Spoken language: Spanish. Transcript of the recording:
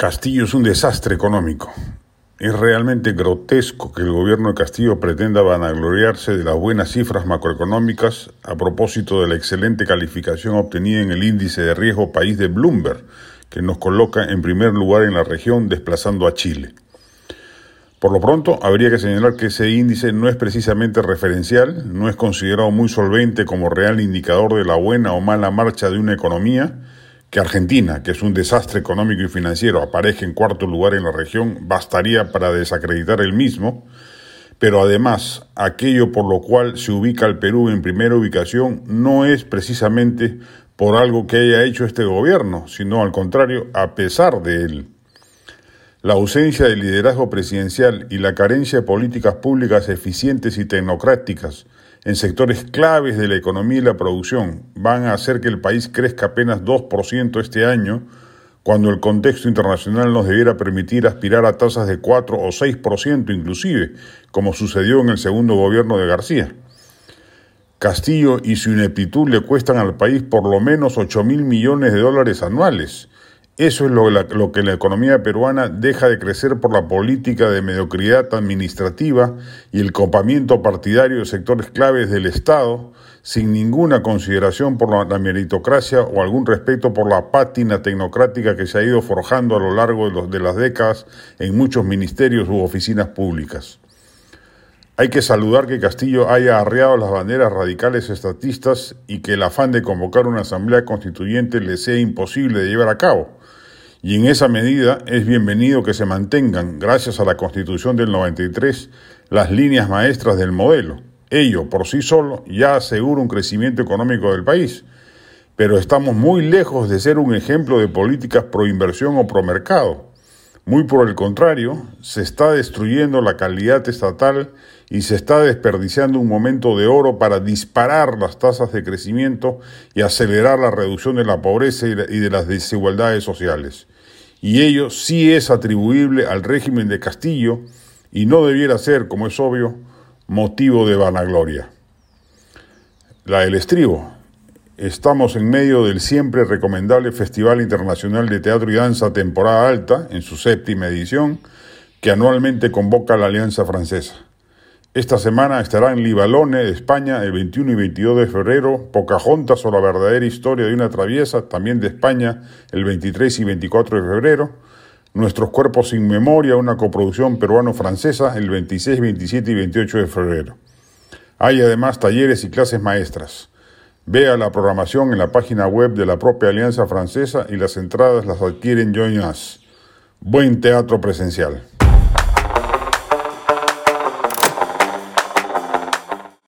Castillo es un desastre económico. Es realmente grotesco que el gobierno de Castillo pretenda vanagloriarse de las buenas cifras macroeconómicas a propósito de la excelente calificación obtenida en el índice de riesgo país de Bloomberg, que nos coloca en primer lugar en la región desplazando a Chile. Por lo pronto, habría que señalar que ese índice no es precisamente referencial, no es considerado muy solvente como real indicador de la buena o mala marcha de una economía, que Argentina, que es un desastre económico y financiero, aparezca en cuarto lugar en la región bastaría para desacreditar el mismo, pero además aquello por lo cual se ubica al Perú en primera ubicación no es precisamente por algo que haya hecho este gobierno, sino al contrario, a pesar de él. La ausencia de liderazgo presidencial y la carencia de políticas públicas eficientes y tecnocráticas en sectores claves de la economía y la producción van a hacer que el país crezca apenas 2% este año, cuando el contexto internacional nos debiera permitir aspirar a tasas de 4 o 6% inclusive, como sucedió en el segundo gobierno de García. Castillo y su ineptitud le cuestan al país por lo menos 8 mil millones de dólares anuales, eso es lo, que la economía peruana deja de crecer por la política de mediocridad administrativa y el copamiento partidario de sectores claves del Estado, sin ninguna consideración por la, meritocracia o algún respeto por la pátina tecnocrática que se ha ido forjando a lo largo de las décadas en muchos ministerios u oficinas públicas. Hay que saludar que Castillo haya arreado las banderas radicales estatistas y que el afán de convocar una asamblea constituyente le sea imposible de llevar a cabo y en esa medida es bienvenido que se mantengan, gracias a la Constitución del 93, las líneas maestras del modelo. Ello, por sí solo, ya asegura un crecimiento económico del país. Pero estamos muy lejos de ser un ejemplo de políticas pro inversión o pro mercado. Muy por el contrario, se está destruyendo la calidad estatal y se está desperdiciando un momento de oro para disparar las tasas de crecimiento y acelerar la reducción de la pobreza y de las desigualdades sociales y ello sí es atribuible al régimen de Castillo y no debiera ser, como es obvio, motivo de vanagloria. La del estribo. Estamos en medio del siempre recomendable Festival Internacional de Teatro y Danza Temporada Alta, en su séptima edición, que anualmente convoca la Alianza Francesa. Esta semana estará en Libalone, España, el 21 y 22 de febrero, Pocahontas o la verdadera historia de una traviesa, también de España, el 23 y 24 de febrero. Nuestros cuerpos sin memoria, una coproducción peruano-francesa, el 26, 27 y 28 de febrero. Hay además talleres y clases maestras. Vea la programación en la página web de la propia Alianza Francesa y las entradas las adquieren Join Us. Buen teatro presencial.